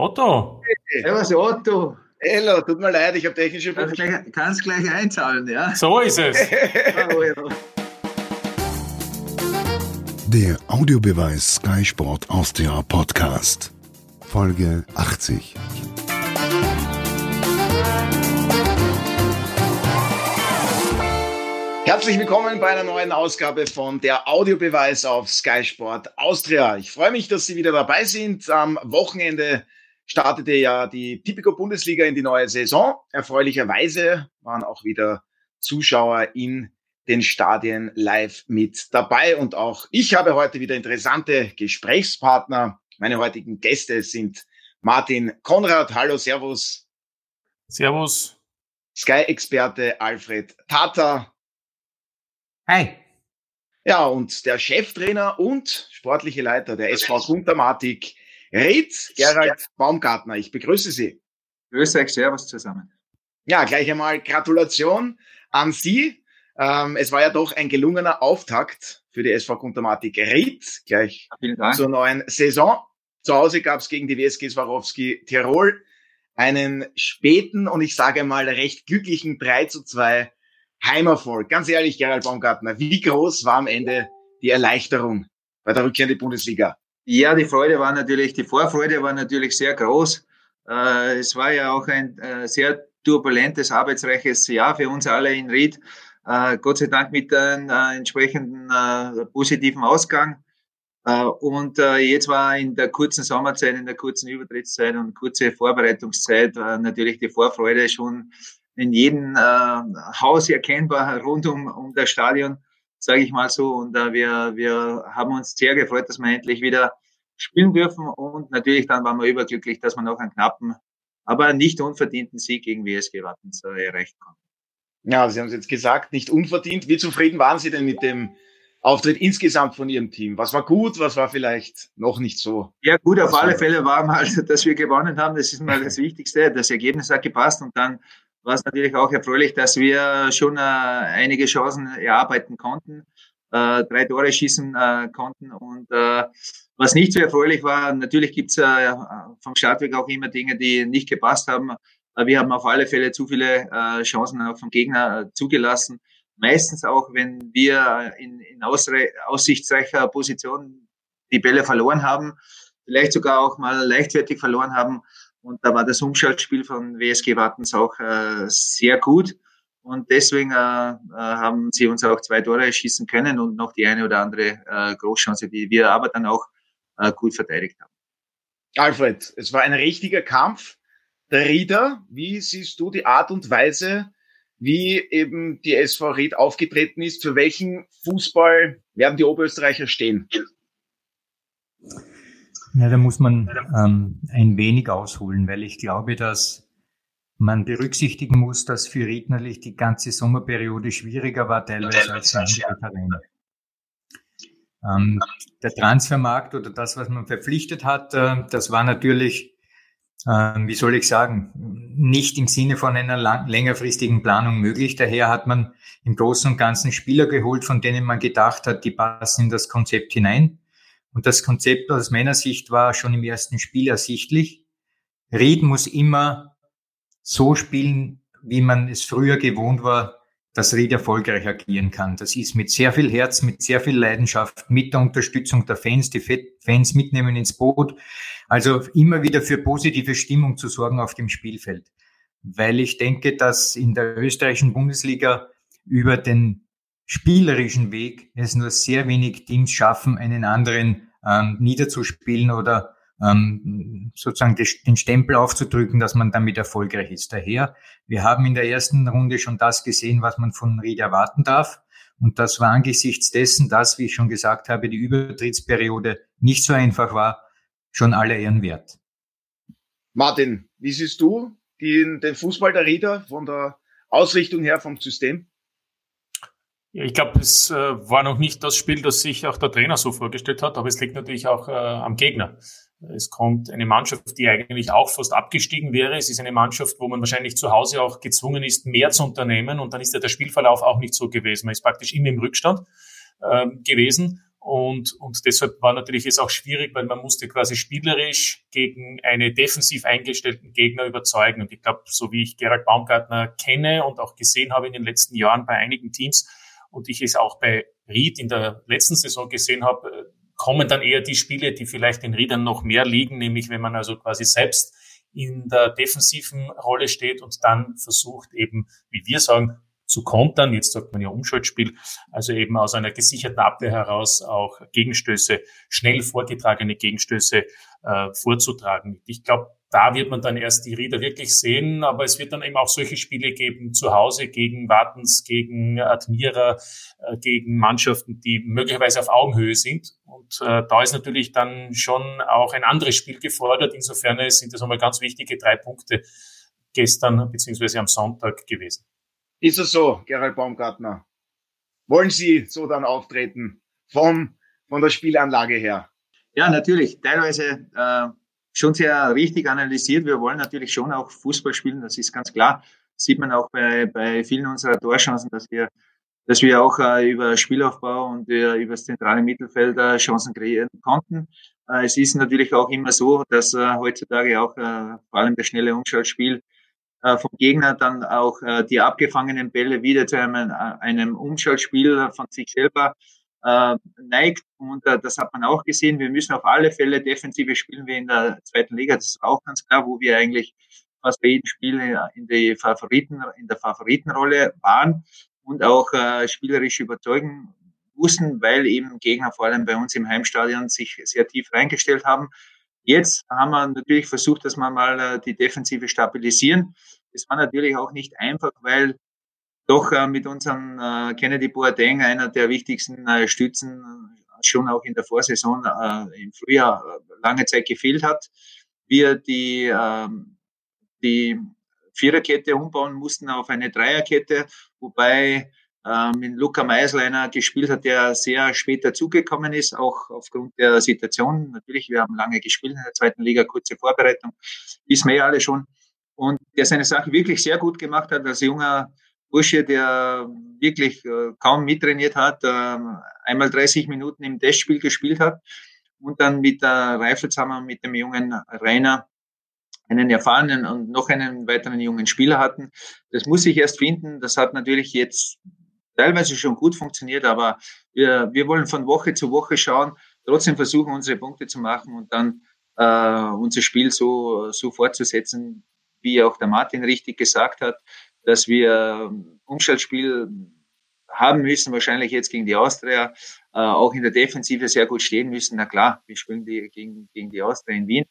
Otto. Servus Otto. Hello, tut mir leid, ich habe technische Probleme. Kannst gleich, gleich einzahlen, ja? So ist es. Der Audiobeweis Sky Sport Austria Podcast. Folge 80. Herzlich willkommen bei einer neuen Ausgabe von der Audiobeweis auf Sky Sport Austria. Ich freue mich, dass Sie wieder dabei sind. Am Wochenende startete ja die Tipico Bundesliga in die neue Saison. Erfreulicherweise waren auch wieder Zuschauer in den Stadien live mit dabei und auch ich habe heute wieder interessante Gesprächspartner. Meine heutigen Gäste sind Martin Konrad. Hallo, Servus. Servus. Sky-Experte Alfred Tata Hi. Ja, und der Cheftrainer und sportliche Leiter der SV Guntermatik, Ried Gerald Baumgartner. Ich begrüße Sie. Grüße euch, Servus zusammen. Ja, gleich einmal Gratulation an Sie. Ähm, es war ja doch ein gelungener Auftakt für die SV Guntermatik Ried, gleich zur neuen Saison. Zu Hause gab es gegen die WSG Swarovski Tirol einen späten und ich sage mal recht glücklichen 3 zu 2 Heimerfolg. Ganz ehrlich, Gerald Baumgartner, wie groß war am Ende die Erleichterung bei der Rückkehr in die Bundesliga? Ja, die Freude war natürlich, die Vorfreude war natürlich sehr groß. Äh, es war ja auch ein äh, sehr turbulentes, arbeitsreiches Jahr für uns alle in Ried. Äh, Gott sei Dank mit einem entsprechenden positiven Ausgang. Und jetzt war in der kurzen Sommerzeit, in der kurzen Übertrittszeit und kurze Vorbereitungszeit natürlich die Vorfreude schon in jedem Haus erkennbar rund um, um das Stadion, sage ich mal so. Und äh, wir, wir haben uns sehr gefreut, dass wir endlich wieder spielen dürfen. Und natürlich dann waren wir überglücklich, dass wir noch einen knappen, aber nicht unverdienten Sieg gegen WSG Wattens äh, erreichen konnten. Ja, Sie haben es jetzt gesagt, nicht unverdient. Wie zufrieden waren Sie denn mit dem Auftritt insgesamt von Ihrem Team? Was war gut, was war vielleicht noch nicht so? Ja, gut, auf alle Fälle war mal, dass wir gewonnen haben. Das ist mal das Wichtigste. Das Ergebnis hat gepasst und dann war es natürlich auch erfreulich, dass wir schon äh, einige Chancen erarbeiten konnten, äh, drei Tore schießen äh, konnten. Und äh, was nicht so erfreulich war, natürlich gibt es äh, vom Startweg auch immer Dinge, die nicht gepasst haben. Wir haben auf alle Fälle zu viele äh, Chancen auch vom Gegner äh, zugelassen. Meistens auch, wenn wir in, in aussichtsreicher Position die Bälle verloren haben, vielleicht sogar auch mal leichtfertig verloren haben, und da war das Umschaltspiel von WSG Wattens auch äh, sehr gut. Und deswegen äh, äh, haben sie uns auch zwei Tore schießen können und noch die eine oder andere äh, Großchance, die wir aber dann auch äh, gut verteidigt haben. Alfred, es war ein richtiger Kampf. Der Rieder, wie siehst du die Art und Weise, wie eben die SV Ried aufgetreten ist? Für welchen Fußball werden die Oberösterreicher stehen? Ja, da muss man ähm, ein wenig ausholen, weil ich glaube, dass man berücksichtigen muss, dass für Ried natürlich die ganze Sommerperiode schwieriger war, teilweise als für andere Vereine. Ähm, der Transfermarkt oder das, was man verpflichtet hat, äh, das war natürlich, äh, wie soll ich sagen, nicht im Sinne von einer lang, längerfristigen Planung möglich. Daher hat man im Großen und Ganzen Spieler geholt, von denen man gedacht hat, die passen in das Konzept hinein. Und das Konzept aus meiner Sicht war schon im ersten Spiel ersichtlich. Ried muss immer so spielen, wie man es früher gewohnt war, dass Ried erfolgreich agieren kann. Das ist mit sehr viel Herz, mit sehr viel Leidenschaft, mit der Unterstützung der Fans, die Fans mitnehmen ins Boot. Also immer wieder für positive Stimmung zu sorgen auf dem Spielfeld. Weil ich denke, dass in der österreichischen Bundesliga über den spielerischen Weg es nur sehr wenig Teams schaffen, einen anderen ähm, niederzuspielen oder ähm, sozusagen den Stempel aufzudrücken, dass man damit erfolgreich ist. Daher, wir haben in der ersten Runde schon das gesehen, was man von Ried erwarten darf. Und das war angesichts dessen, dass, wie ich schon gesagt habe, die Übertrittsperiode nicht so einfach war, schon alle Ehren wert. Martin, wie siehst du den, den Fußball der Rieder von der Ausrichtung her vom System? Ja, ich glaube, es äh, war noch nicht das Spiel, das sich auch der Trainer so vorgestellt hat, aber es liegt natürlich auch äh, am Gegner. Es kommt eine Mannschaft, die eigentlich auch fast abgestiegen wäre. Es ist eine Mannschaft, wo man wahrscheinlich zu Hause auch gezwungen ist, mehr zu unternehmen. Und dann ist ja der Spielverlauf auch nicht so gewesen. Man ist praktisch immer im Rückstand äh, gewesen. Und, und deshalb war natürlich es auch schwierig, weil man musste quasi spielerisch gegen eine defensiv eingestellten Gegner überzeugen. Und ich glaube, so wie ich Gerald Baumgartner kenne und auch gesehen habe in den letzten Jahren bei einigen Teams und ich es auch bei Ried in der letzten Saison gesehen habe, kommen dann eher die Spiele, die vielleicht den Riedern noch mehr liegen, nämlich wenn man also quasi selbst in der defensiven Rolle steht und dann versucht eben, wie wir sagen, zu kontern. Jetzt sagt man ja Umschaltspiel, also eben aus einer gesicherten Abwehr heraus auch Gegenstöße, schnell vorgetragene Gegenstöße äh, vorzutragen. Ich glaube, da wird man dann erst die Rieder wirklich sehen, aber es wird dann eben auch solche Spiele geben, zu Hause gegen Wartens, gegen Admira, äh, gegen Mannschaften, die möglicherweise auf Augenhöhe sind. Und äh, da ist natürlich dann schon auch ein anderes Spiel gefordert. Insofern sind das einmal ganz wichtige drei Punkte gestern beziehungsweise am Sonntag gewesen. Ist es so, Gerald Baumgartner? Wollen Sie so dann auftreten vom, von der Spielanlage her? Ja, natürlich. Teilweise äh, schon sehr richtig analysiert. Wir wollen natürlich schon auch Fußball spielen, das ist ganz klar. Das sieht man auch bei, bei vielen unserer Torchancen, dass wir, dass wir auch äh, über Spielaufbau und äh, über das zentrale Mittelfeld äh, Chancen kreieren konnten. Äh, es ist natürlich auch immer so, dass äh, heutzutage auch äh, vor allem das schnelle Umschaltspiel vom Gegner dann auch äh, die abgefangenen Bälle wieder zu einem, äh, einem Umschaltspiel von sich selber äh, neigt. Und äh, das hat man auch gesehen. Wir müssen auf alle Fälle defensive spielen wie in der zweiten Liga. Das ist auch ganz klar, wo wir eigentlich fast bei jedem Spiel in, die Favoriten, in der Favoritenrolle waren und auch äh, spielerisch überzeugen mussten, weil eben Gegner vor allem bei uns im Heimstadion sich sehr tief reingestellt haben. Jetzt haben wir natürlich versucht, dass wir mal äh, die Defensive stabilisieren. Das war natürlich auch nicht einfach, weil doch äh, mit unserem äh, Kennedy Boateng einer der wichtigsten Stützen schon auch in der Vorsaison im Frühjahr lange Zeit gefehlt hat. Wir die, ähm, die Viererkette umbauen mussten auf eine Dreierkette, wobei mit Luca Meisleiner gespielt hat, der sehr spät dazugekommen ist, auch aufgrund der Situation. Natürlich, wir haben lange gespielt in der zweiten Liga, kurze Vorbereitung, wissen wir ja alle schon. Und der seine Sache wirklich sehr gut gemacht hat als junger Bursche, der wirklich äh, kaum mittrainiert hat, äh, einmal 30 Minuten im Testspiel gespielt hat und dann mit der Reifelshammer, mit dem jungen Rainer einen erfahrenen und noch einen weiteren jungen Spieler hatten. Das muss ich erst finden. Das hat natürlich jetzt teilweise schon gut funktioniert, aber wir, wir wollen von Woche zu Woche schauen, trotzdem versuchen, unsere Punkte zu machen und dann äh, unser Spiel so, so fortzusetzen, wie auch der Martin richtig gesagt hat, dass wir Umschaltspiel haben müssen, wahrscheinlich jetzt gegen die Austria, äh, auch in der Defensive sehr gut stehen müssen. Na klar, wir spielen die, gegen, gegen die Austria in Wien.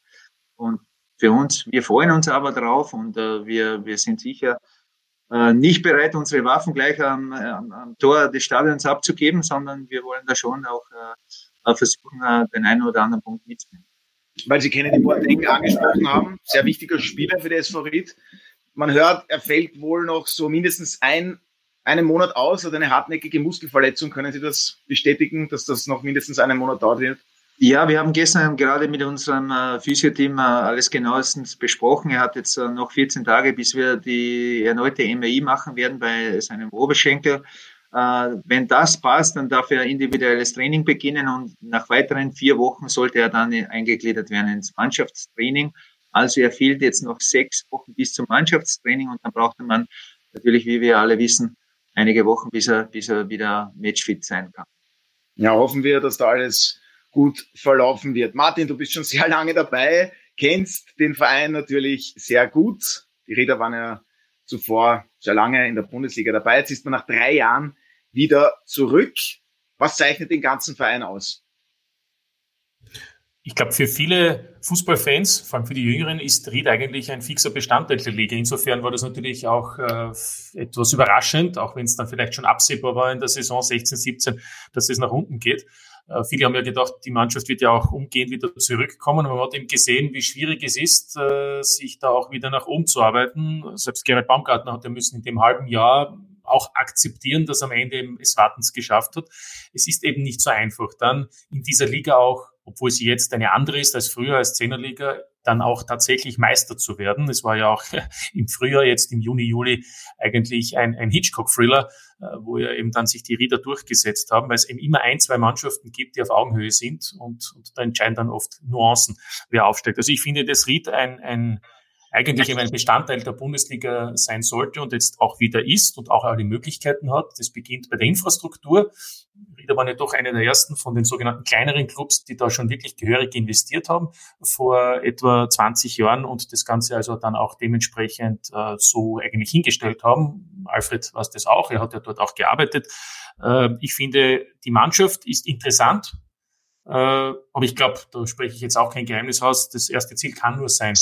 Und für uns, wir freuen uns aber drauf und äh, wir, wir sind sicher, nicht bereit, unsere Waffen gleich am, am, am, Tor des Stadions abzugeben, sondern wir wollen da schon auch äh, versuchen, äh, den einen oder anderen Punkt mitzunehmen. Weil Sie kennen die Boateng angesprochen haben, sehr wichtiger Spieler für die Ried. Man hört, er fällt wohl noch so mindestens ein, einen Monat aus oder eine hartnäckige Muskelverletzung. Können Sie das bestätigen, dass das noch mindestens einen Monat dauert wird? Ja, wir haben gestern gerade mit unserem äh, Physioteam äh, alles genauestens besprochen. Er hat jetzt äh, noch 14 Tage, bis wir die erneute MRI machen werden bei seinem Oberschenkel. Wenn das passt, dann darf er individuelles Training beginnen und nach weiteren vier Wochen sollte er dann eingegliedert werden ins Mannschaftstraining. Also er fehlt jetzt noch sechs Wochen bis zum Mannschaftstraining und dann braucht man natürlich, wie wir alle wissen, einige Wochen, bis er, bis er wieder matchfit sein kann. Ja, hoffen wir, dass da alles gut verlaufen wird. Martin, du bist schon sehr lange dabei, kennst den Verein natürlich sehr gut. Die Räder waren ja zuvor sehr lange in der Bundesliga dabei. Jetzt ist man nach drei Jahren wieder zurück. Was zeichnet den ganzen Verein aus? Ich glaube, für viele Fußballfans, vor allem für die Jüngeren, ist Ried eigentlich ein fixer Bestandteil der Liga. Insofern war das natürlich auch äh, etwas überraschend, auch wenn es dann vielleicht schon absehbar war in der Saison 16, 17, dass es nach unten geht. Äh, viele haben ja gedacht, die Mannschaft wird ja auch umgehend wieder zurückkommen. Und man hat eben gesehen, wie schwierig es ist, äh, sich da auch wieder nach oben zu arbeiten. Selbst Gerald Baumgartner hat ja müssen in dem halben Jahr auch akzeptieren, dass am Ende es Wartens geschafft hat. Es ist eben nicht so einfach, dann in dieser Liga auch, obwohl sie jetzt eine andere ist als früher als Zehnerliga, dann auch tatsächlich Meister zu werden. Es war ja auch im Frühjahr, jetzt im Juni, Juli, eigentlich ein, ein Hitchcock-Thriller, äh, wo ja eben dann sich die Rieder durchgesetzt haben, weil es eben immer ein, zwei Mannschaften gibt, die auf Augenhöhe sind und, und da entscheiden dann oft Nuancen, wer aufsteigt. Also ich finde das Ried ein, ein eigentlich eben ein Bestandteil der Bundesliga sein sollte und jetzt auch wieder ist und auch alle Möglichkeiten hat. Das beginnt bei der Infrastruktur. Rieder waren ja doch einer der ersten von den sogenannten kleineren Clubs, die da schon wirklich gehörig investiert haben vor etwa 20 Jahren und das Ganze also dann auch dementsprechend äh, so eigentlich hingestellt haben. Alfred weiß das auch, er hat ja dort auch gearbeitet. Äh, ich finde, die Mannschaft ist interessant, äh, aber ich glaube, da spreche ich jetzt auch kein Geheimnis aus. Das erste Ziel kann nur sein,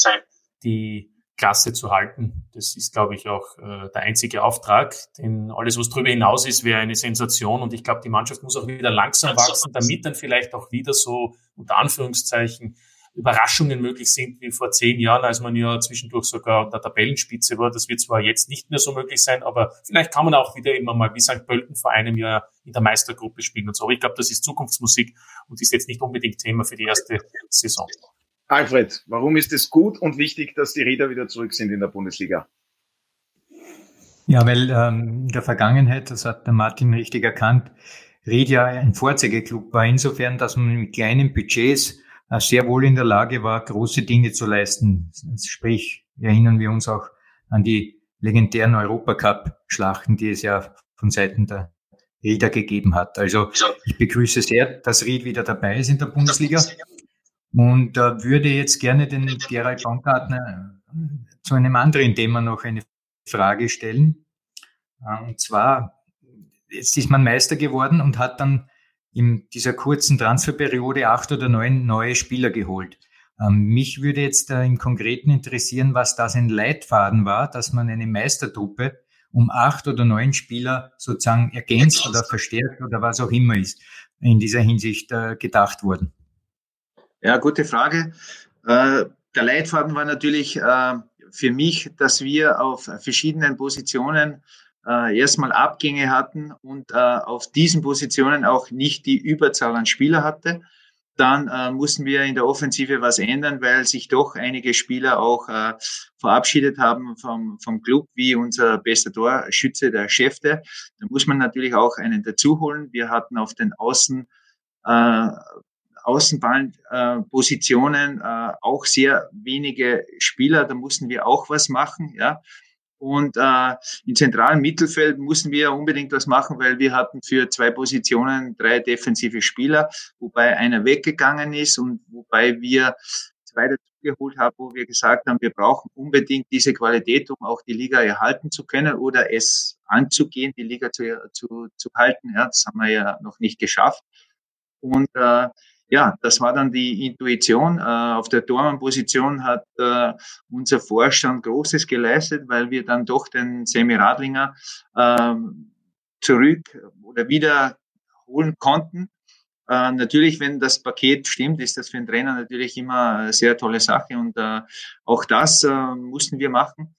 die Klasse zu halten. Das ist, glaube ich, auch äh, der einzige Auftrag. Denn alles, was darüber hinaus ist, wäre eine Sensation. Und ich glaube, die Mannschaft muss auch wieder langsam wachsen, damit dann vielleicht auch wieder so unter Anführungszeichen Überraschungen möglich sind wie vor zehn Jahren, als man ja zwischendurch sogar an der Tabellenspitze war. Das wird zwar jetzt nicht mehr so möglich sein, aber vielleicht kann man auch wieder immer mal wie St. Pölten vor einem Jahr in der Meistergruppe spielen und so. Aber ich glaube, das ist Zukunftsmusik und ist jetzt nicht unbedingt Thema für die erste Saison. Alfred, warum ist es gut und wichtig, dass die Räder wieder zurück sind in der Bundesliga? Ja, weil ähm, in der Vergangenheit, das hat der Martin richtig erkannt, Ried ja ein Vorzeigeklub war insofern, dass man mit kleinen Budgets äh, sehr wohl in der Lage war, große Dinge zu leisten. Sprich, erinnern wir uns auch an die legendären Europacup-Schlachten, die es ja von Seiten der Rieder gegeben hat. Also ich begrüße sehr, dass Ried wieder dabei ist in der Bundesliga. Und äh, würde jetzt gerne den Gerald Baumgartner äh, zu einem anderen Thema noch eine Frage stellen. Äh, und zwar, jetzt ist man Meister geworden und hat dann in dieser kurzen Transferperiode acht oder neun neue Spieler geholt. Ähm, mich würde jetzt äh, im Konkreten interessieren, was das ein Leitfaden war, dass man eine Meistertruppe um acht oder neun Spieler sozusagen ergänzt oder verstärkt oder was auch immer ist in dieser Hinsicht äh, gedacht worden. Ja, gute Frage. Äh, der Leitfaden war natürlich äh, für mich, dass wir auf verschiedenen Positionen äh, erstmal Abgänge hatten und auf diesen Positionen auch nicht die Überzahl an Spieler hatte. Dann äh, mussten wir in der Offensive was ändern, weil sich doch einige Spieler auch äh, verabschiedet haben vom, vom Club, wie unser bester Torschütze, der Schäfte. Da muss man natürlich auch einen dazuholen. Wir hatten auf den Außen äh, Außenbahnpositionen äh, auch sehr wenige Spieler, da mussten wir auch was machen, ja. Und äh, im zentralen Mittelfeld mussten wir unbedingt was machen, weil wir hatten für zwei Positionen drei defensive Spieler, wobei einer weggegangen ist und wobei wir zwei dazugeholt haben, wo wir gesagt haben, wir brauchen unbedingt diese Qualität, um auch die Liga erhalten zu können oder es anzugehen, die Liga zu, zu, zu halten. Ja, das haben wir ja noch nicht geschafft. Und äh, ja, das war dann die Intuition. Äh, auf der Tormann-Position hat äh, unser Vorstand Großes geleistet, weil wir dann doch den Semi Radlinger ähm, zurück oder wieder holen konnten. Äh, natürlich, wenn das Paket stimmt, ist das für den Trainer natürlich immer eine sehr tolle Sache und äh, auch das äh, mussten wir machen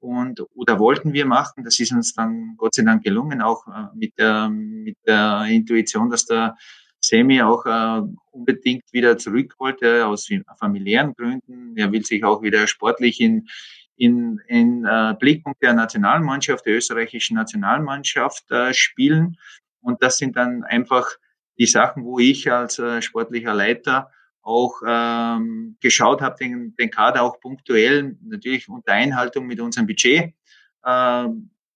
und oder wollten wir machen. Das ist uns dann Gott sei Dank gelungen, auch äh, mit der mit der Intuition, dass der Semi auch äh, unbedingt wieder zurück wollte aus familiären Gründen. Er will sich auch wieder sportlich in, in, in äh, Blickpunkt der Nationalmannschaft, der österreichischen Nationalmannschaft äh, spielen. Und das sind dann einfach die Sachen, wo ich als äh, sportlicher Leiter auch ähm, geschaut habe, den, den Kader auch punktuell, natürlich unter Einhaltung mit unserem Budget, äh,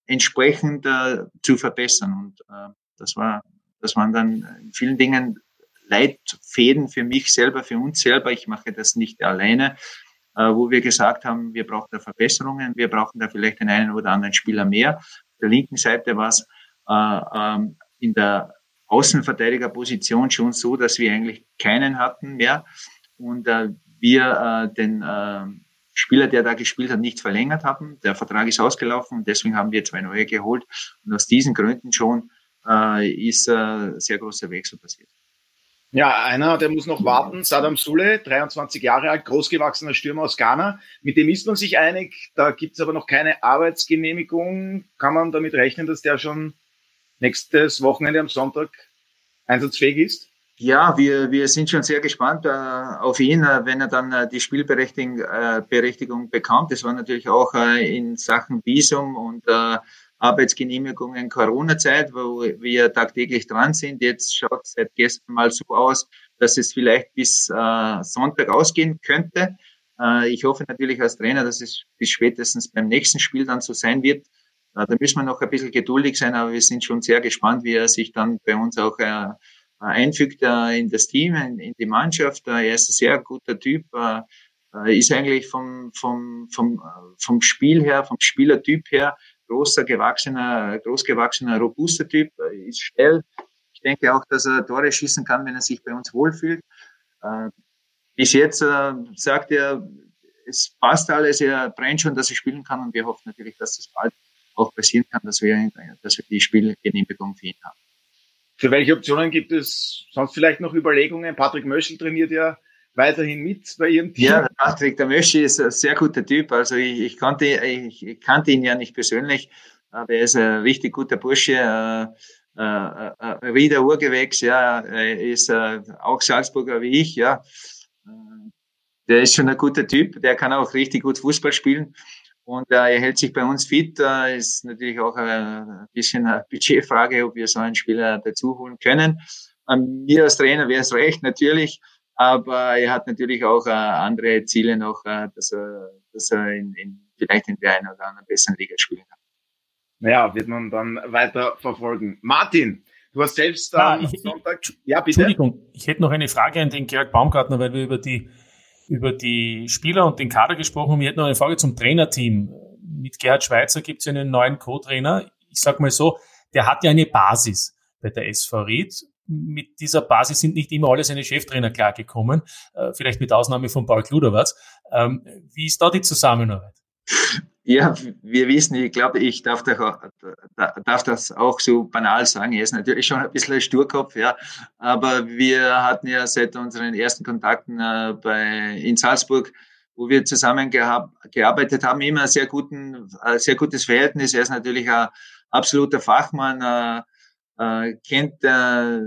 entsprechend äh, zu verbessern. Und äh, das war das waren dann in vielen Dingen Leitfäden für mich selber, für uns selber. Ich mache das nicht alleine, äh, wo wir gesagt haben, wir brauchen da Verbesserungen, wir brauchen da vielleicht den einen oder anderen Spieler mehr. Auf der linken Seite war es äh, ähm, in der Außenverteidigerposition schon so, dass wir eigentlich keinen hatten mehr und äh, wir den äh, Spieler, der da gespielt hat, nicht verlängert haben. Der Vertrag ist ausgelaufen und deswegen haben wir zwei neue geholt und aus diesen Gründen schon äh, ist äh, sehr großer Wechsel passiert. Ja, einer, der muss noch warten. Saddam Sule, 23 Jahre alt, großgewachsener Stürmer aus Ghana. Mit dem ist man sich einig. Da gibt es aber noch keine Arbeitsgenehmigung. Kann man damit rechnen, dass der schon nächstes Wochenende am Sonntag einsatzfähig ist? Ja, wir, wir sind schon sehr gespannt äh, auf ihn, äh, wenn er dann äh, die Spielberechtigung äh, Berechtigung bekommt. Das war natürlich auch äh, in Sachen Visum und Arbeitsgenehmigungen Corona-Zeit, wo wir tagtäglich dran sind. Jetzt schaut es seit gestern mal so aus, dass es vielleicht bis äh, Sonntag ausgehen könnte. Äh, ich hoffe natürlich als Trainer, dass es bis spätestens beim nächsten Spiel dann so sein wird. Äh, da müssen wir noch ein bisschen geduldig sein, aber wir sind schon sehr gespannt, wie er sich dann bei uns auch äh, einfügt äh, in das Team, in, in die Mannschaft. Äh, er ist ein sehr guter Typ, ist eigentlich vom, vom, vom, vom Spiel her, vom Spielertyp her, großer, gewachsener, großgewachsener, robuster Typ, ist schnell. Ich denke auch, dass er Tore schießen kann, wenn er sich bei uns wohlfühlt. Bis jetzt sagt er, es passt alles, er brennt schon, dass er spielen kann und wir hoffen natürlich, dass das bald auch passieren kann, dass wir, dass wir die Spielgenehmigung für ihn haben. Für welche Optionen gibt es sonst vielleicht noch Überlegungen? Patrick Möschel trainiert ja weiterhin mit bei Ihrem Team. Ja, Patrick der Möschel ist ein sehr guter Typ. Also ich, ich, kannte, ich, ich kannte ihn ja nicht persönlich, aber er ist ein richtig guter Bursche. Äh, äh, äh, Rieder Urgewächs, ja, er ist äh, auch Salzburger wie ich, ja. Äh, der ist schon ein guter Typ, der kann auch richtig gut Fußball spielen. Und äh, er hält sich bei uns fit. Äh, ist natürlich auch ein bisschen eine Budgetfrage, ob wir so einen Spieler dazu holen können. Ähm, mir als Trainer wäre es recht, natürlich. Aber er hat natürlich auch äh, andere Ziele noch, äh, dass er, dass er in, in, vielleicht in der einen oder anderen besseren Liga spielen kann. Naja, wird man dann weiter verfolgen. Martin, du hast selbst am ah, Sonntag. Ja, bitte. Entschuldigung, ich hätte noch eine Frage an den Georg Baumgartner, weil wir über die über die Spieler und den Kader gesprochen. Wir hätten noch eine Frage zum Trainerteam. Mit Gerhard Schweizer gibt es einen neuen Co-Trainer. Ich sag mal so, der hat ja eine Basis bei der SV Ried. Mit dieser Basis sind nicht immer alle seine Cheftrainer klargekommen, äh, vielleicht mit Ausnahme von Paul Kluderwatz. Ähm, wie ist da die Zusammenarbeit? Ja, wir wissen, ich glaube, ich darf, das auch so banal sagen. Er ist natürlich schon ein bisschen ein Sturkopf, ja. Aber wir hatten ja seit unseren ersten Kontakten äh, bei, in Salzburg, wo wir zusammen gearbeitet haben, immer ein sehr, guten, ein sehr gutes Verhältnis. Er ist natürlich ein absoluter Fachmann, äh, kennt äh,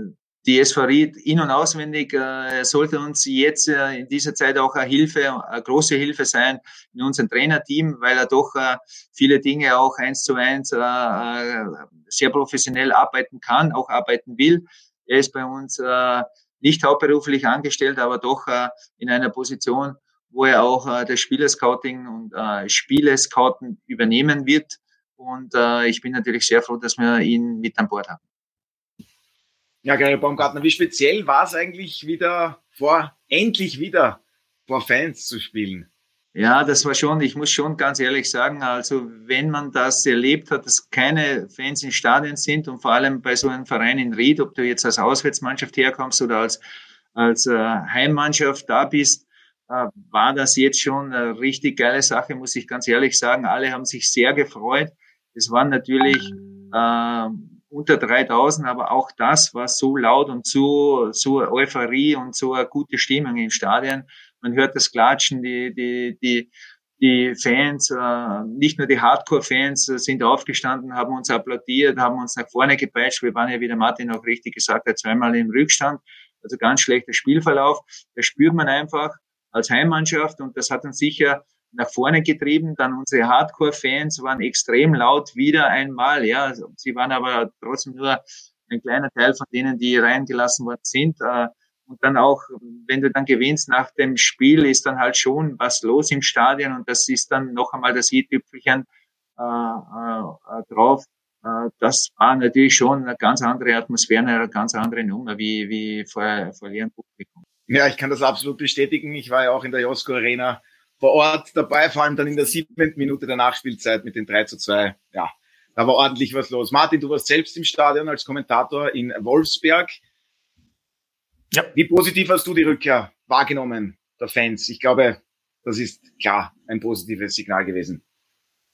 die SV Ried in- und auswendig äh, sollte uns jetzt äh, in dieser Zeit auch eine Hilfe, eine große Hilfe sein in unserem Trainerteam, weil er doch äh, viele Dinge auch eins zu eins äh, äh, sehr professionell arbeiten kann, auch arbeiten will. Er ist bei uns äh, nicht hauptberuflich angestellt, aber doch äh, in einer Position, wo er auch äh, das Spielerscouting und äh, Spielescouten übernehmen wird. Und äh, ich bin natürlich sehr froh, dass wir ihn mit an Bord haben. Ja, Gary Baumgartner, wie speziell war es eigentlich wieder vor, endlich wieder vor Fans zu spielen? Ja, das war schon, ich muss schon ganz ehrlich sagen, also wenn man das erlebt hat, dass keine Fans in Stadien sind und vor allem bei so einem Verein in Ried, ob du jetzt als Auswärtsmannschaft herkommst oder als, als äh, Heimmannschaft da bist, äh, war das jetzt schon eine richtig geile Sache, muss ich ganz ehrlich sagen. Alle haben sich sehr gefreut. Es waren natürlich äh, unter 3000, aber auch das war so laut und so, so Euphorie und so eine gute Stimmung im Stadion. Man hört das Klatschen, die, die, die, die Fans, äh, nicht nur die Hardcore-Fans sind aufgestanden, haben uns applaudiert, haben uns nach vorne gepeitscht. Wir waren ja, wie der Martin auch richtig gesagt hat, zweimal im Rückstand. Also ganz schlechter Spielverlauf. Das spürt man einfach als Heimmannschaft und das hat uns sicher nach vorne getrieben. Dann unsere Hardcore-Fans waren extrem laut wieder einmal. Ja, sie waren aber trotzdem nur ein kleiner Teil von denen, die reingelassen worden sind. Äh, und dann auch, wenn du dann gewinnst nach dem Spiel, ist dann halt schon was los im Stadion und das ist dann noch einmal das i-Tüpfelchen äh, äh, drauf. Äh, das war natürlich schon eine ganz andere Atmosphäre, eine ganz andere Nummer wie, wie vor, vor leeren Publikum. Ja, ich kann das absolut bestätigen. Ich war ja auch in der Josko Arena vor Ort dabei, vor allem dann in der siebten Minute der Nachspielzeit mit den 3 zu 2. Ja, da war ordentlich was los. Martin, du warst selbst im Stadion als Kommentator in Wolfsberg. Ja. Wie positiv hast du die Rückkehr wahrgenommen der Fans? Ich glaube, das ist klar ein positives Signal gewesen.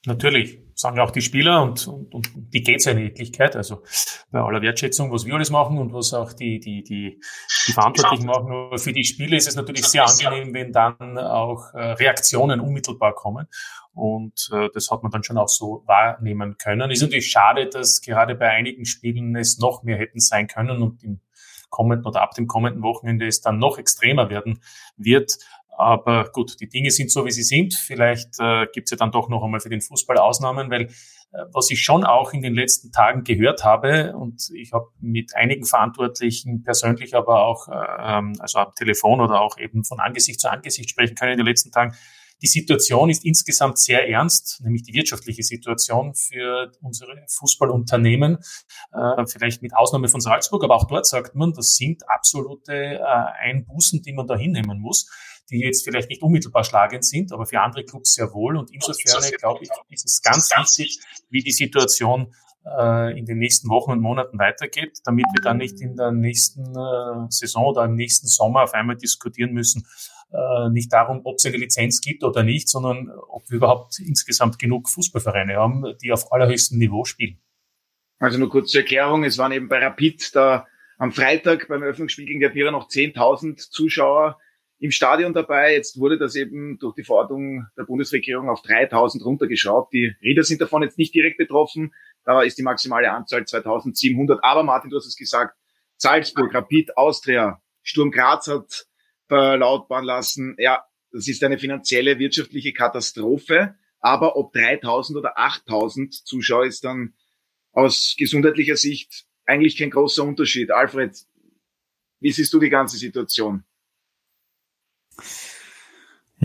Natürlich, sagen auch die Spieler und, und, und die geht seine Wirklichkeit. Also bei aller Wertschätzung, was wir alles machen und was auch die, die, die, die Verantwortlichen machen. Nur für die Spiele ist es natürlich sehr angenehm, wenn dann auch äh, Reaktionen unmittelbar kommen. Und äh, das hat man dann schon auch so wahrnehmen können. Ist natürlich schade, dass gerade bei einigen Spielen es noch mehr hätten sein können und im kommenden oder ab dem kommenden Wochenende es dann noch extremer werden wird. Aber gut, die Dinge sind so, wie sie sind. Vielleicht äh, gibt es ja dann doch noch einmal für den Fußball Ausnahmen, weil äh, was ich schon auch in den letzten Tagen gehört habe und ich habe mit einigen Verantwortlichen persönlich, aber auch äh, ähm, also am Telefon oder auch eben von Angesicht zu Angesicht sprechen können in den letzten Tagen, die Situation ist insgesamt sehr ernst, nämlich die wirtschaftliche Situation für unsere Fußballunternehmen, äh, vielleicht mit Ausnahme von Salzburg, aber auch dort sagt man, das sind absolute äh, Einbußen, die man da hinnehmen muss die jetzt vielleicht nicht unmittelbar schlagend sind, aber für andere Clubs sehr wohl. Und insofern, glaube ich, ist es ganz wichtig, wie die Situation äh, in den nächsten Wochen und Monaten weitergeht, damit wir dann nicht in der nächsten äh, Saison oder im nächsten Sommer auf einmal diskutieren müssen, äh, nicht darum, ob es eine Lizenz gibt oder nicht, sondern ob wir überhaupt insgesamt genug Fußballvereine haben, die auf allerhöchstem Niveau spielen. Also nur kurz zur Erklärung, es waren eben bei Rapid da am Freitag beim Eröffnungsspiel gegen der Bierer noch 10.000 Zuschauer im Stadion dabei. Jetzt wurde das eben durch die Verordnung der Bundesregierung auf 3000 runtergeschraubt. Die Rieder sind davon jetzt nicht direkt betroffen. Da ist die maximale Anzahl 2700. Aber Martin, du hast es gesagt, Salzburg, Rapid, Austria, Sturm Graz hat verlautbaren lassen, ja, das ist eine finanzielle, wirtschaftliche Katastrophe. Aber ob 3000 oder 8000 Zuschauer ist dann aus gesundheitlicher Sicht eigentlich kein großer Unterschied. Alfred, wie siehst du die ganze Situation?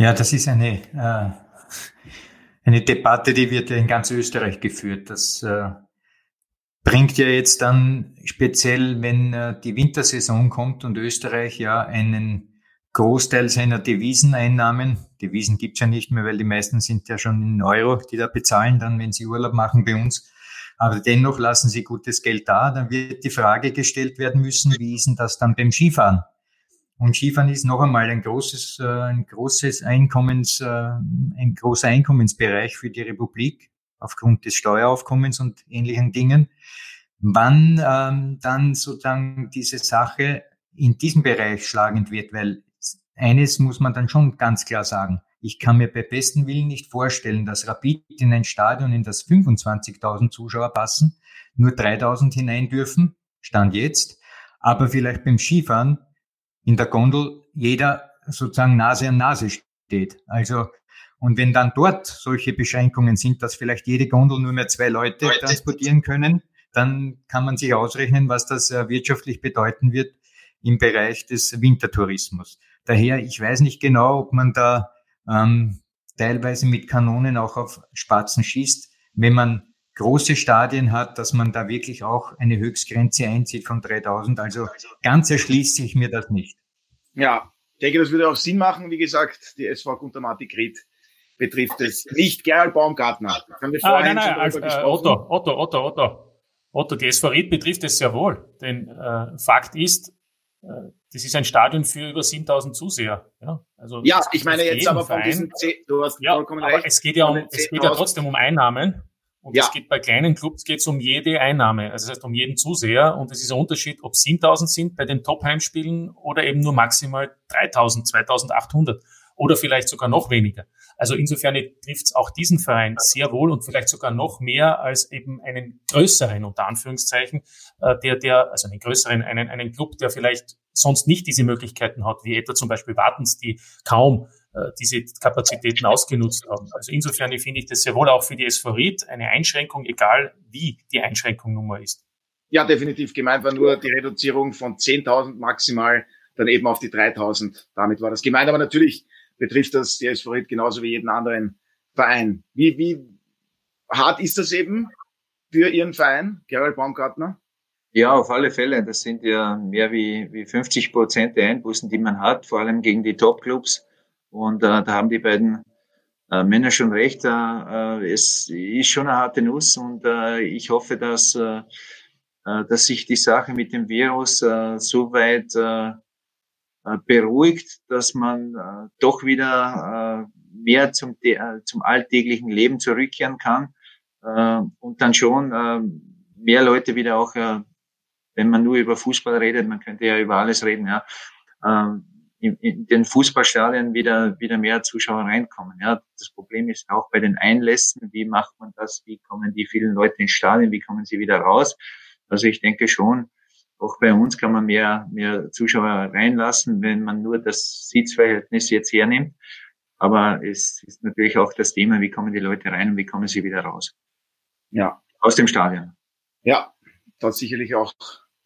Ja, das ist eine, äh, eine Debatte, die wird ja in ganz Österreich geführt. Das äh, bringt ja jetzt dann speziell, wenn äh, die Wintersaison kommt und Österreich ja einen Großteil seiner Deviseneinnahmen, Devisen gibt's ja nicht mehr, weil die meisten sind ja schon in Euro, die da bezahlen, dann wenn sie Urlaub machen bei uns. Aber dennoch lassen sie gutes Geld da. Dann wird die Frage gestellt werden müssen, wie ist denn das dann beim Skifahren? Und Skifahren ist noch einmal ein großes, äh, ein großes Einkommens, äh, ein großer Einkommensbereich für die Republik aufgrund des Steueraufkommens und ähnlichen Dingen. Wann ähm, dann sozusagen diese Sache in diesem Bereich schlagend wird, weil eines muss man dann schon ganz klar sagen. Ich kann mir bei besten Willen nicht vorstellen, dass Rapid in ein Stadion, in das 25.000 Zuschauer passen, nur 3.000 hinein dürfen, Stand jetzt. Aber vielleicht beim Skifahren in der Gondel jeder sozusagen Nase an Nase steht. Also, und wenn dann dort solche Beschränkungen sind, dass vielleicht jede Gondel nur mehr zwei Leute, Leute. transportieren können, dann kann man sich ausrechnen, was das äh, wirtschaftlich bedeuten wird im Bereich des Wintertourismus. Daher, ich weiß nicht genau, ob man da ähm, teilweise mit Kanonen auch auf Spatzen schießt, wenn man große Stadien hat, dass man da wirklich auch eine Höchstgrenze einzieht von 3000. Also ganz erschließt sich mir das nicht. Ja, ich denke, das würde auch Sinn machen. Wie gesagt, die SV Guntermatik Ried betrifft es nicht. Gerald Baumgartner. Haben wir ah, nein, nein, also, äh, Otto, Otto, Otto, Otto. Otto, die SV Ried betrifft es sehr wohl. Denn äh, Fakt ist, äh, das ist ein Stadion für über 7000 Zuseher. Ja, also ja ich meine jetzt aber von diesen 10, du hast ja, vollkommen aber recht. Es geht ja, um, es geht ja trotzdem um Einnahmen. Und ja. es geht bei kleinen Clubs geht's um jede Einnahme, also das heißt um jeden Zuseher. Und es ist ein Unterschied, ob 7000 sind bei den Top-Heimspielen oder eben nur maximal 3000, 2800 oder vielleicht sogar noch weniger. Also insofern trifft's auch diesen Verein sehr wohl und vielleicht sogar noch mehr als eben einen größeren, unter Anführungszeichen, äh, der, der, also einen größeren, einen, einen Club, der vielleicht sonst nicht diese Möglichkeiten hat, wie etwa zum Beispiel Wartens, die kaum diese Kapazitäten ausgenutzt haben. Also insofern finde ich das sehr wohl auch für die SV Ried eine Einschränkung, egal wie die Einschränkung Nummer ist. Ja, definitiv. Gemeint war nur die Reduzierung von 10.000 maximal, dann eben auf die 3.000. Damit war das gemeint. Aber natürlich betrifft das die SV Ried genauso wie jeden anderen Verein. Wie, wie hart ist das eben für Ihren Verein, Gerald Baumgartner? Ja, auf alle Fälle. Das sind ja mehr wie, wie 50 Prozent der Einbußen, die man hat, vor allem gegen die Top-Clubs. Und äh, da haben die beiden äh, Männer schon recht. Äh, äh, es ist schon eine harte Nuss und äh, ich hoffe, dass, äh, äh, dass sich die Sache mit dem Virus äh, so weit äh, äh beruhigt, dass man äh, doch wieder äh, mehr zum, zum alltäglichen Leben zurückkehren kann äh, und dann schon äh, mehr Leute wieder auch, äh, wenn man nur über Fußball redet, man könnte ja über alles reden, ja, äh, in, in den Fußballstadien wieder, wieder mehr Zuschauer reinkommen. Ja, das Problem ist auch bei den Einlässen. Wie macht man das? Wie kommen die vielen Leute ins Stadion? Wie kommen sie wieder raus? Also ich denke schon, auch bei uns kann man mehr, mehr Zuschauer reinlassen, wenn man nur das Sitzverhältnis jetzt hernimmt. Aber es ist natürlich auch das Thema, wie kommen die Leute rein und wie kommen sie wieder raus. Ja. Aus dem Stadion. Ja, das sicherlich auch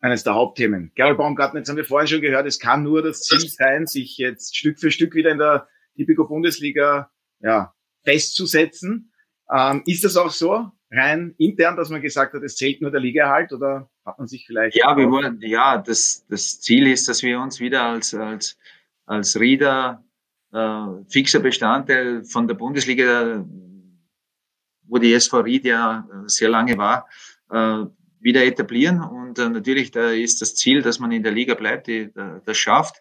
eines der Hauptthemen. Gerald Baumgarten, jetzt haben wir vorhin schon gehört, es kann nur das Ziel sein, sich jetzt Stück für Stück wieder in der Tipico Bundesliga ja, festzusetzen. Ähm, ist das auch so, rein intern, dass man gesagt hat, es zählt nur der Ligaerhalt oder hat man sich vielleicht. Ja, wir wollen, ja, das, das Ziel ist, dass wir uns wieder als, als, als Rieder äh, fixer Bestandteil von der Bundesliga, wo die SV Ried ja sehr lange war, äh, wieder etablieren. Und äh, natürlich da ist das Ziel, dass man in der Liga bleibt, die, das schafft.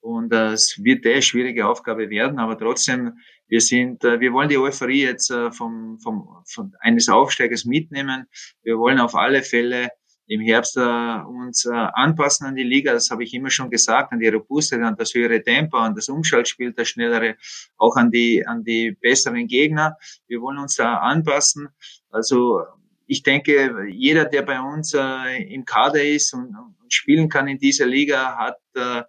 Und äh, es wird eine schwierige Aufgabe werden, aber trotzdem, wir sind, äh, wir wollen die Euphorie jetzt äh, vom, vom, von eines Aufsteigers mitnehmen. Wir wollen auf alle Fälle im Herbst äh, uns äh, anpassen an die Liga. Das habe ich immer schon gesagt, an die Robuste, an das höhere Tempo, an das Umschaltspiel, das schnellere, auch an die, an die besseren Gegner. Wir wollen uns da anpassen. Also ich denke, jeder, der bei uns äh, im Kader ist und, und, spielen kann in dieser Liga, hat äh,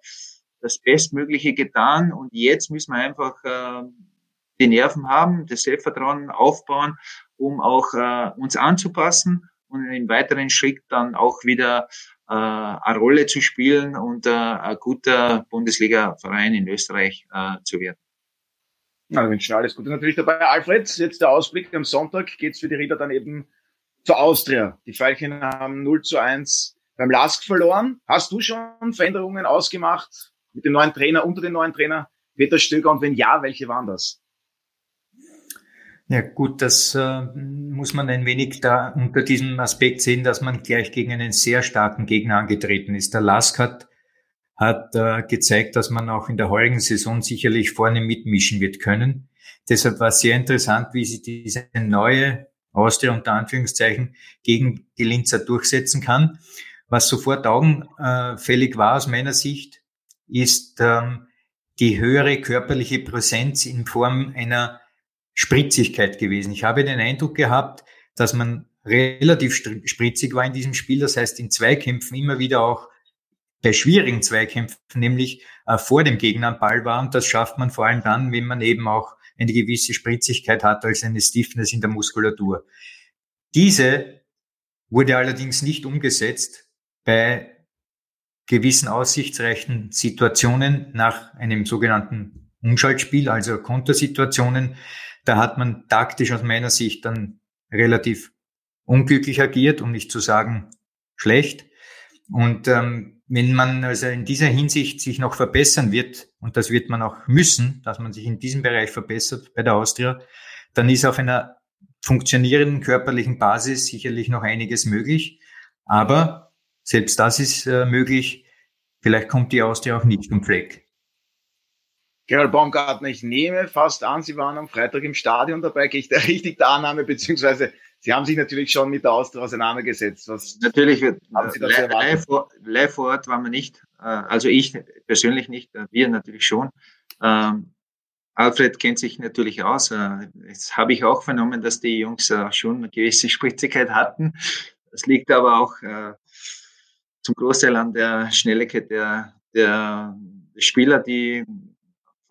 das Bestmögliche getan. Und jetzt müssen wir einfach äh, die Nerven haben, das Selbstvertrauen aufbauen, um auch äh, uns anzupassen und im weiteren Schritt dann auch wieder äh, eine Rolle zu spielen und äh, ein guter Bundesliga-Verein in Österreich äh, zu werden. Na, wünschen alles Gute natürlich dabei. Alfred, jetzt der Ausblick. Am Sonntag geht's für die Rieder dann eben zur Austria. Die Veilchen haben 0 zu 1 beim Lask verloren. Hast du schon Veränderungen ausgemacht mit dem neuen Trainer, unter dem neuen Trainer Peter Stöger? Und wenn ja, welche waren das? Ja gut, das äh, muss man ein wenig da unter diesem Aspekt sehen, dass man gleich gegen einen sehr starken Gegner angetreten ist. Der Lask hat, hat äh, gezeigt, dass man auch in der heurigen Saison sicherlich vorne mitmischen wird können. Deshalb war es sehr interessant, wie sich diese neue Austria unter Anführungszeichen gegen die Linzer durchsetzen kann. Was sofort augenfällig war aus meiner Sicht, ist ähm, die höhere körperliche Präsenz in Form einer Spritzigkeit gewesen. Ich habe den Eindruck gehabt, dass man relativ spritzig war in diesem Spiel. Das heißt, in Zweikämpfen immer wieder auch bei schwierigen Zweikämpfen, nämlich äh, vor dem Gegner am Ball war. Und das schafft man vor allem dann, wenn man eben auch eine gewisse Spritzigkeit hat als eine Stiffness in der Muskulatur. Diese wurde allerdings nicht umgesetzt bei gewissen aussichtsreichen Situationen nach einem sogenannten Umschaltspiel, also Kontersituationen. Da hat man taktisch aus meiner Sicht dann relativ unglücklich agiert, um nicht zu sagen schlecht. Und ähm, wenn man also in dieser Hinsicht sich noch verbessern wird, und das wird man auch müssen, dass man sich in diesem Bereich verbessert bei der Austria, dann ist auf einer funktionierenden körperlichen Basis sicherlich noch einiges möglich. Aber selbst das ist äh, möglich. Vielleicht kommt die Austria auch nicht um Fleck. Gerald Baumgartner, ich nehme fast an, Sie waren am Freitag im Stadion dabei. Gehe ich der Annahme, beziehungsweise Sie haben sich natürlich schon mit der Austria auseinandergesetzt. Was natürlich haben Sie live, live, vor, live vor Ort waren wir nicht. Äh, also ich persönlich nicht, äh, wir natürlich schon. Ähm, Alfred kennt sich natürlich aus. Äh, jetzt habe ich auch vernommen, dass die Jungs schon eine gewisse Spritzigkeit hatten. Das liegt aber auch zum Großteil an der Schnelligkeit der, der Spieler, die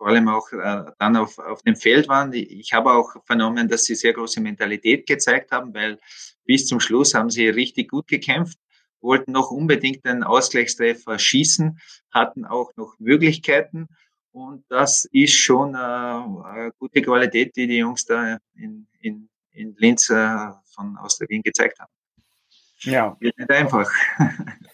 vor allem auch äh, dann auf, auf dem Feld waren. Ich habe auch vernommen, dass sie sehr große Mentalität gezeigt haben, weil bis zum Schluss haben sie richtig gut gekämpft, wollten noch unbedingt den Ausgleichstreffer schießen, hatten auch noch Möglichkeiten. Und das ist schon äh, eine gute Qualität, die die Jungs da in, in, in Linz äh, von aus der Wien gezeigt haben. Ja. Wird nicht einfach.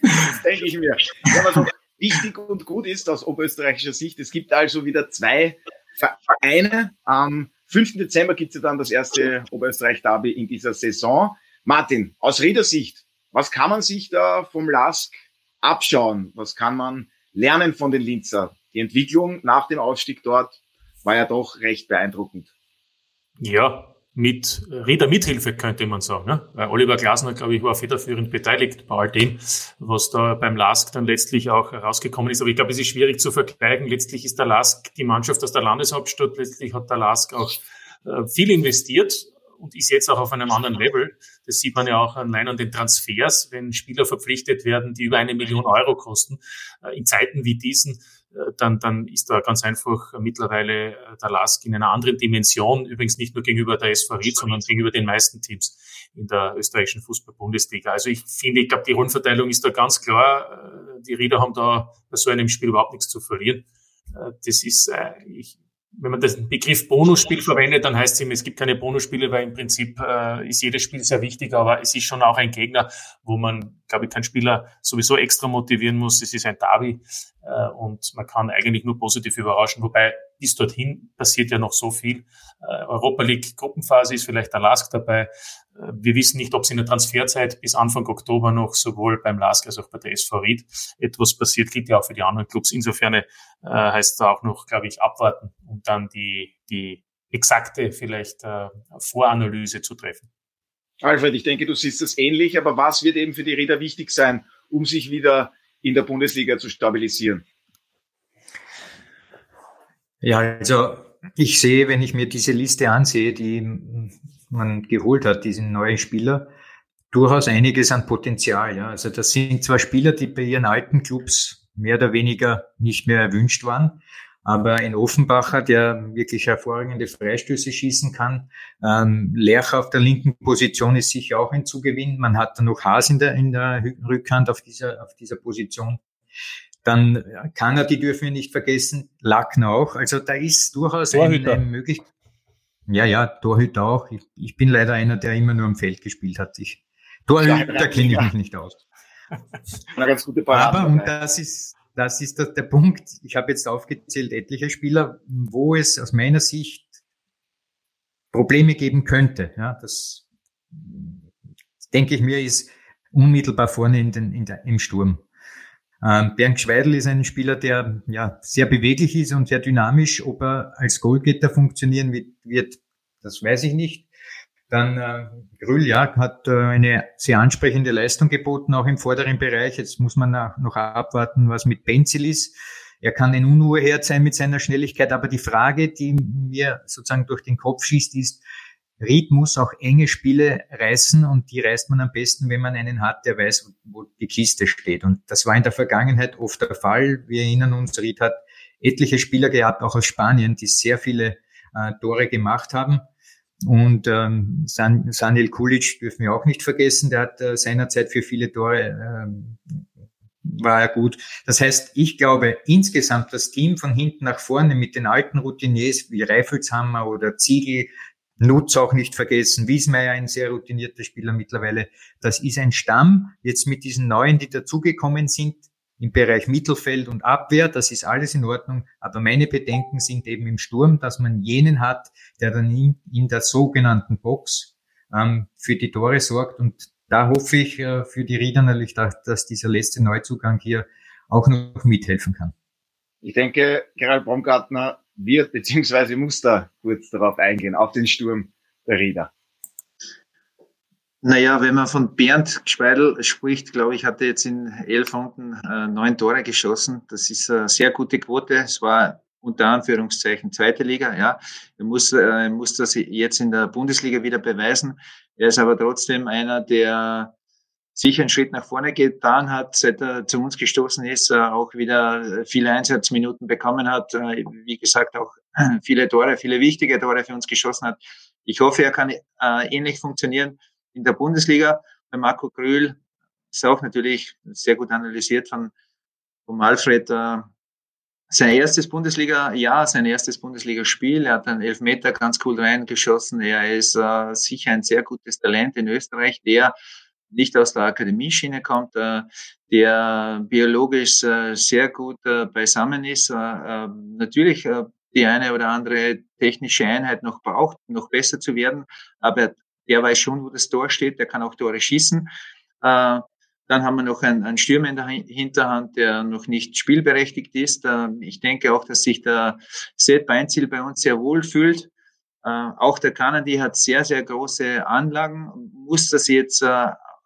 Das denke ich mir. Ja, also, wichtig und gut ist aus oberösterreichischer Sicht. Es gibt also wieder zwei Vereine. Am 5. Dezember gibt es ja dann das erste Oberösterreich-Derby in dieser Saison. Martin, aus Rädersicht, was kann man sich da vom LASK abschauen? Was kann man lernen von den Linzer? Die Entwicklung nach dem Aufstieg dort war ja doch recht beeindruckend. Ja, mit Rädermithilfe, könnte man sagen. Ne? Weil Oliver Glasner, glaube ich, war federführend beteiligt bei all dem, was da beim LASK dann letztlich auch herausgekommen ist. Aber ich glaube, es ist schwierig zu vergleichen. Letztlich ist der LASK die Mannschaft aus der Landeshauptstadt. Letztlich hat der LASK auch äh, viel investiert und ist jetzt auch auf einem anderen Level. Das sieht man ja auch allein an den Transfers, wenn Spieler verpflichtet werden, die über eine Million Euro kosten. Äh, in Zeiten wie diesen dann, dann ist da ganz einfach mittlerweile äh, der Lask in einer anderen Dimension, übrigens nicht nur gegenüber der SV Ried, sondern gegenüber den meisten Teams in der österreichischen Fußball-Bundesliga. Also ich finde, ich glaube, die Rollenverteilung ist da ganz klar. Äh, die Rieder haben da bei so einem Spiel überhaupt nichts zu verlieren. Das ist, ich, wenn man den Begriff Bonusspiel verwendet, dann heißt es immer, es gibt keine Bonusspiele, weil im Prinzip äh, ist jedes Spiel sehr wichtig, aber es ist schon auch ein Gegner, wo man, glaube ich, kein Spieler sowieso extra motivieren muss. Es ist ein Derby äh, und man kann eigentlich nur positiv überraschen, wobei bis dorthin passiert ja noch so viel. Äh, Europa League Gruppenphase ist vielleicht der Lask dabei. Äh, wir wissen nicht, ob es in der Transferzeit bis Anfang Oktober noch sowohl beim LASK als auch bei der SV Ried etwas passiert, gilt ja auch für die anderen Clubs. Insofern äh, heißt da auch noch, glaube ich, abwarten und dann die, die exakte vielleicht Voranalyse zu treffen. Alfred, ich denke, du siehst das ähnlich, aber was wird eben für die Rieder wichtig sein, um sich wieder in der Bundesliga zu stabilisieren? Ja, also ich sehe, wenn ich mir diese Liste ansehe, die man geholt hat, diesen neuen Spieler, durchaus einiges an Potenzial. Ja. Also das sind zwar Spieler, die bei ihren alten Clubs mehr oder weniger nicht mehr erwünscht waren, aber ein Offenbacher, der wirklich hervorragende Freistöße schießen kann. Ähm, Lerch auf der linken Position ist sicher auch ein Zugewinn. Man hat dann noch Haas in der, in der Rückhand auf dieser, auf dieser Position. Dann Kanner, die dürfen wir nicht vergessen, Lackner auch. Also da ist durchaus eine, eine Möglichkeit. Ja, ja, Torhüter auch. Ich, ich, bin leider einer, der immer nur am Feld gespielt hat. Ich, Torhüter kenne ich mich nicht aus. Na, ganz gute Parade, Aber, und das ist, das ist der, der Punkt, ich habe jetzt aufgezählt etliche Spieler, wo es aus meiner Sicht Probleme geben könnte. Ja, das denke ich mir, ist unmittelbar vorne in den, in der, im Sturm. Ähm, Bernd Schweidel ist ein Spieler, der ja sehr beweglich ist und sehr dynamisch. Ob er als Goalgetter funktionieren wird, das weiß ich nicht. Dann äh, Grüll, ja, hat äh, eine sehr ansprechende Leistung geboten, auch im vorderen Bereich. Jetzt muss man noch abwarten, was mit Benzil ist. Er kann ein Unruheherd sein mit seiner Schnelligkeit, aber die Frage, die mir sozusagen durch den Kopf schießt, ist, Ried muss auch enge Spiele reißen und die reißt man am besten, wenn man einen hat, der weiß, wo die Kiste steht. Und das war in der Vergangenheit oft der Fall. Wir erinnern uns, Ried hat etliche Spieler gehabt, auch aus Spanien, die sehr viele äh, Tore gemacht haben. Und ähm, San, Sanil Kulic dürfen wir auch nicht vergessen, der hat äh, seinerzeit für viele Tore ähm, war er gut. Das heißt, ich glaube, insgesamt das Team von hinten nach vorne mit den alten Routiniers wie Reifelshammer oder Ziegel, Nutz auch nicht vergessen, Wiesmeier ein sehr routinierter Spieler mittlerweile. Das ist ein Stamm. Jetzt mit diesen Neuen, die dazugekommen sind, im Bereich Mittelfeld und Abwehr, das ist alles in Ordnung. Aber meine Bedenken sind eben im Sturm, dass man jenen hat, der dann in, in der sogenannten Box ähm, für die Tore sorgt. Und da hoffe ich äh, für die Rieder natürlich, dass, dass dieser letzte Neuzugang hier auch noch mithelfen kann. Ich denke, Gerald Baumgartner wird beziehungsweise muss da kurz darauf eingehen, auf den Sturm der Rieder. Naja, wenn man von Bernd Speidel spricht, glaube ich, hat er jetzt in elf Runden äh, neun Tore geschossen. Das ist eine sehr gute Quote. Es war unter Anführungszeichen zweite Liga. Ja, er muss, äh, er muss das jetzt in der Bundesliga wieder beweisen. Er ist aber trotzdem einer, der sicher einen Schritt nach vorne getan hat, seit er zu uns gestoßen ist, äh, auch wieder viele Einsatzminuten bekommen hat, äh, wie gesagt auch viele Tore, viele wichtige Tore für uns geschossen hat. Ich hoffe, er kann äh, ähnlich funktionieren in der Bundesliga. Bei Marco Grühl ist auch natürlich sehr gut analysiert von, von Alfred. Sein erstes Bundesliga, ja, sein erstes Bundesligaspiel. Er hat einen Elfmeter ganz cool reingeschossen. Er ist äh, sicher ein sehr gutes Talent in Österreich, der nicht aus der Akademieschiene kommt, äh, der biologisch äh, sehr gut äh, beisammen ist, natürlich die eine oder andere technische Einheit noch braucht, noch besser zu werden, aber der weiß schon, wo das Tor steht, der kann auch Tore schießen. Dann haben wir noch einen, einen Stürmer in der Hinterhand, der noch nicht spielberechtigt ist. Ich denke auch, dass sich der Seth Beinziel bei uns sehr wohl fühlt. Auch der Kanadi hat sehr, sehr große Anlagen, muss das jetzt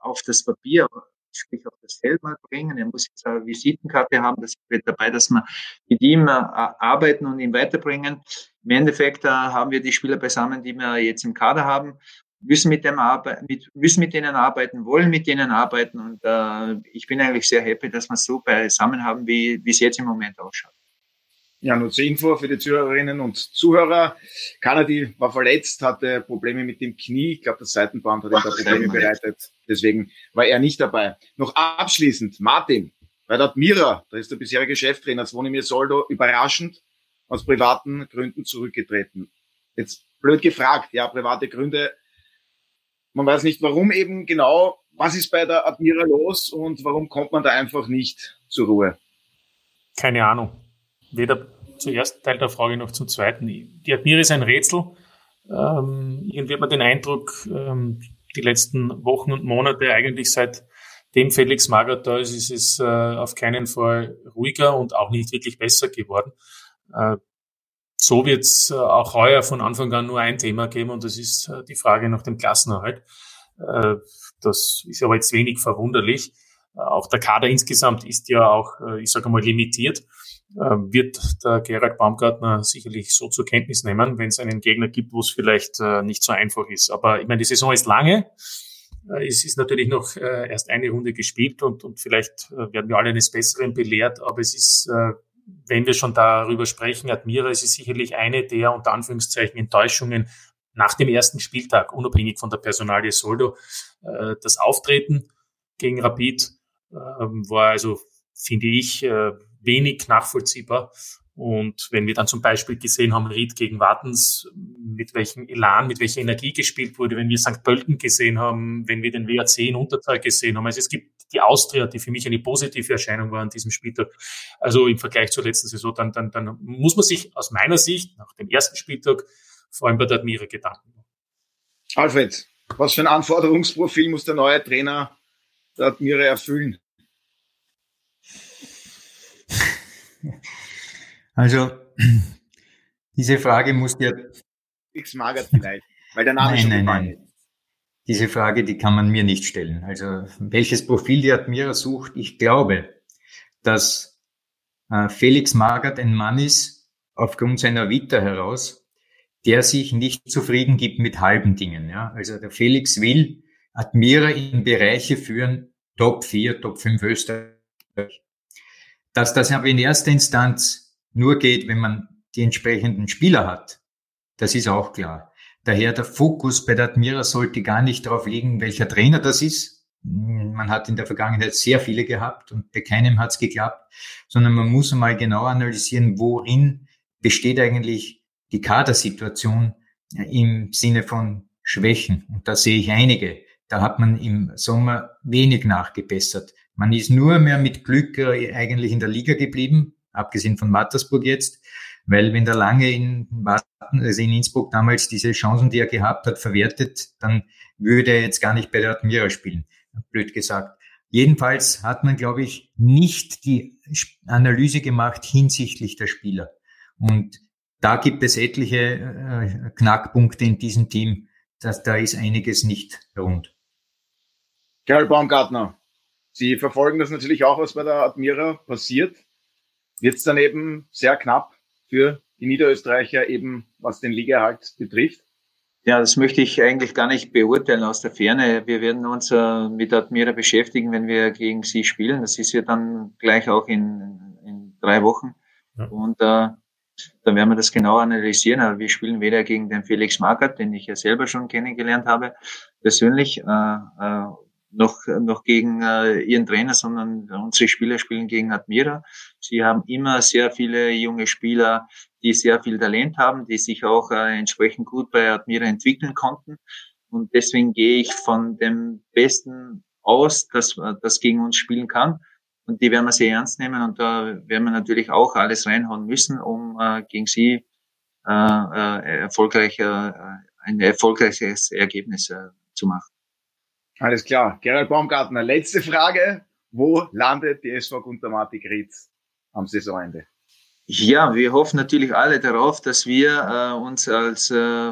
auf das Papier sprich auf das Feld mal bringen. Er muss jetzt eine Visitenkarte haben, das wird dabei, dass wir mit ihm äh, arbeiten und ihn weiterbringen. Im Endeffekt äh, haben wir die Spieler beisammen, die wir jetzt im Kader haben, müssen mit dem arbeiten, mit, müssen mit denen arbeiten, wollen mit denen arbeiten und äh, ich bin eigentlich sehr happy, dass wir es so beisammen haben, wie es jetzt im Moment ausschaut. Ja, nur zur Info für die Zuhörerinnen und Zuhörer. Kanadi war verletzt, hatte Probleme mit dem Knie. Ich glaube, das Seitenband hat ihm da Probleme bereitet. Deswegen war er nicht dabei. Noch abschließend, Martin, bei der Admira, da ist der bisherige Cheftrainer Zvonimir Soldo überraschend aus privaten Gründen zurückgetreten. Jetzt blöd gefragt, ja, private Gründe. Man weiß nicht, warum eben genau. Was ist bei der Admira los und warum kommt man da einfach nicht zur Ruhe? Keine Ahnung weder zum ersten Teil der Frage noch zum zweiten. Die Admira ist ein Rätsel. Ähm, irgendwie hat man den Eindruck, ähm, die letzten Wochen und Monate, eigentlich seit dem Felix Magath da ist, ist es äh, auf keinen Fall ruhiger und auch nicht wirklich besser geworden. Äh, so wird es äh, auch heuer von Anfang an nur ein Thema geben und das ist äh, die Frage nach dem Klassenerhalt. Äh, das ist aber jetzt wenig verwunderlich. Äh, auch der Kader insgesamt ist ja auch, ich sage mal, limitiert. Ähm, wird der Gerald Baumgartner sicherlich so zur Kenntnis nehmen, wenn es einen Gegner gibt, wo es vielleicht äh, nicht so einfach ist. Aber ich meine, die Saison ist lange. Äh, es ist natürlich noch äh, erst eine Runde gespielt und, und vielleicht werden wir alle eines Besseren belehrt. Aber es ist, wenn wir schon darüber sprechen, Admira, es ist sicherlich eine der unter Anführungszeichen Enttäuschungen nach dem ersten Spieltag, unabhängig von der Personalie Soldo. Das Auftreten gegen Rapid ähm, war also, finde ich, wenig nachvollziehbar. Und wenn wir dann zum Beispiel gesehen haben, Ried gegen Wartens, mit welchem Elan, mit welcher Energie gespielt wurde, wenn wir St. Pölten gesehen haben, wenn wir den WAC in Unterzahl gesehen haben. Also es gibt die Austria, die für mich eine positive Erscheinung war an diesem Spieltag. Also im Vergleich zur letzten Saison, dann, dann, dann muss man sich aus meiner Sicht nach dem ersten Spieltag vor allem bei der Admira Gedanken machen. Alfred, was für ein Anforderungsprofil muss der neue Trainer der Admira erfüllen? Also, diese Frage muss dir. X magert vielleicht, weil der Name nein, schon nein, nein. Diese Frage, die kann man mir nicht stellen. Also, welches Profil die Admira sucht, ich glaube, dass äh, Felix Magert ein Mann ist, aufgrund seiner Vita heraus, der sich nicht zufrieden gibt mit halben Dingen. Ja? Also der Felix will Admira in Bereiche führen, Top 4, Top 5 Österreich. Dass das aber in erster Instanz nur geht, wenn man die entsprechenden Spieler hat, das ist auch klar. Daher der Fokus bei der Admira sollte gar nicht darauf liegen, welcher Trainer das ist. Man hat in der Vergangenheit sehr viele gehabt und bei keinem hat es geklappt, sondern man muss einmal genau analysieren, worin besteht eigentlich die Kadersituation im Sinne von Schwächen. Und da sehe ich einige. Da hat man im Sommer wenig nachgebessert. Man ist nur mehr mit Glück äh, eigentlich in der Liga geblieben, abgesehen von Mattersburg jetzt, weil wenn der Lange in, also in Innsbruck damals diese Chancen, die er gehabt hat, verwertet, dann würde er jetzt gar nicht bei der Admira spielen, blöd gesagt. Jedenfalls hat man, glaube ich, nicht die Analyse gemacht hinsichtlich der Spieler. Und da gibt es etliche äh, Knackpunkte in diesem Team. dass da ist einiges nicht rund. Gerald Baumgartner, Sie verfolgen das natürlich auch, was bei der Admira passiert. Wird es dann eben sehr knapp für die Niederösterreicher eben, was den Ligaerhalt betrifft? Ja, das möchte ich eigentlich gar nicht beurteilen aus der Ferne. Wir werden uns äh, mit Admira beschäftigen, wenn wir gegen sie spielen. Das ist ja dann gleich auch in, in drei Wochen. Ja. Und äh, dann werden wir das genau analysieren. Aber wir spielen weder gegen den Felix Magath, den ich ja selber schon kennengelernt habe, persönlich, äh, äh, noch, noch gegen äh, ihren Trainer, sondern unsere Spieler spielen gegen Admira. Sie haben immer sehr viele junge Spieler, die sehr viel Talent haben, die sich auch äh, entsprechend gut bei Admira entwickeln konnten. Und deswegen gehe ich von dem Besten aus, dass das gegen uns spielen kann. Und die werden wir sehr ernst nehmen und da werden wir natürlich auch alles reinhauen müssen, um äh, gegen sie äh, äh, erfolgreich, äh, ein erfolgreiches Ergebnis äh, zu machen. Alles klar. Gerald Baumgartner, letzte Frage. Wo landet die SV Guntermatik Rietz am Saisonende? Ja, wir hoffen natürlich alle darauf, dass wir äh, uns als äh,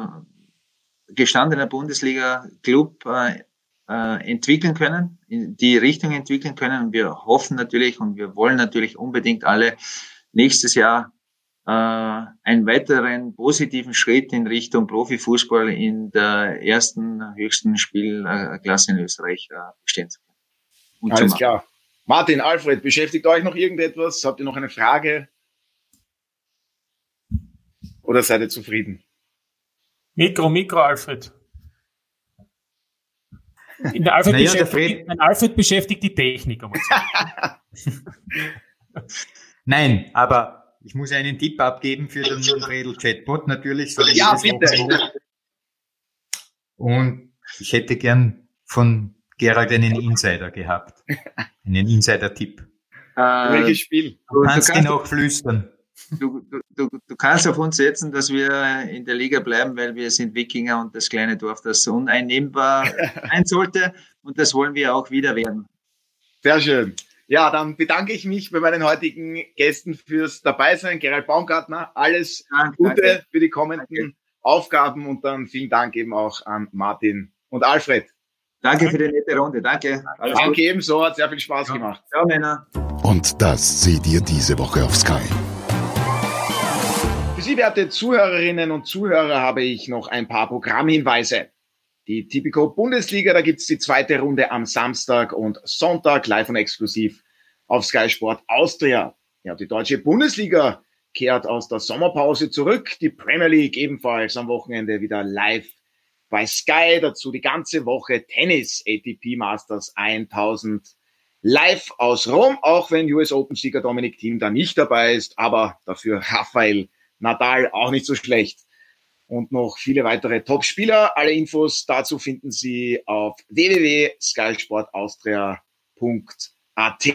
gestandener Bundesliga-Club äh, äh, entwickeln können, in die Richtung entwickeln können. Wir hoffen natürlich und wir wollen natürlich unbedingt alle nächstes Jahr äh, einen weiteren positiven Schritt in Richtung Profifußball in der ersten höchsten Spielklasse in Österreich äh, bestehen zu können. Alles klar. Martin, Alfred, beschäftigt euch noch irgendetwas? Habt ihr noch eine Frage? Oder seid ihr zufrieden? Mikro, Mikro, Alfred. In der Alfred, naja, beschäftigt, der Alfred beschäftigt die Technik. Nein, aber ich muss einen Tipp abgeben für den Redel Chatbot natürlich. ja, bitte. Und ich hätte gern von Gerald einen Insider gehabt. Einen Insider-Tipp. Äh, Welches Spiel? Du, kannst du kannst ihn auch flüstern. Du, du, du, kannst auf uns setzen, dass wir in der Liga bleiben, weil wir sind Wikinger und das kleine Dorf, das uneinnehmbar sein sollte. Und das wollen wir auch wieder werden. Sehr schön. Ja, dann bedanke ich mich bei meinen heutigen Gästen fürs Dabeisein. Gerald Baumgartner, alles danke, Gute danke. für die kommenden danke. Aufgaben und dann vielen Dank eben auch an Martin und Alfred. Danke für die nette Runde. Danke. Alles Danke gut. ebenso. Hat sehr viel Spaß ja. gemacht. Ciao, Männer. Und das seht ihr diese Woche auf Sky. Für Sie, werte Zuhörerinnen und Zuhörer, habe ich noch ein paar Programmhinweise. Die Tipico Bundesliga, da gibt's die zweite Runde am Samstag und Sonntag live und exklusiv auf Sky Sport Austria. Ja, die deutsche Bundesliga kehrt aus der Sommerpause zurück. Die Premier League ebenfalls am Wochenende wieder live bei Sky. Dazu die ganze Woche Tennis ATP Masters 1000 live aus Rom, auch wenn US Open Sieger Dominik Thiem da nicht dabei ist, aber dafür Rafael Nadal auch nicht so schlecht. Und noch viele weitere Top-Spieler. Alle Infos dazu finden Sie auf www.skysportaustria.at.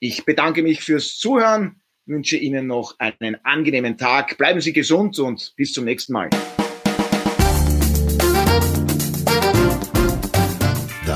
Ich bedanke mich fürs Zuhören, wünsche Ihnen noch einen angenehmen Tag. Bleiben Sie gesund und bis zum nächsten Mal.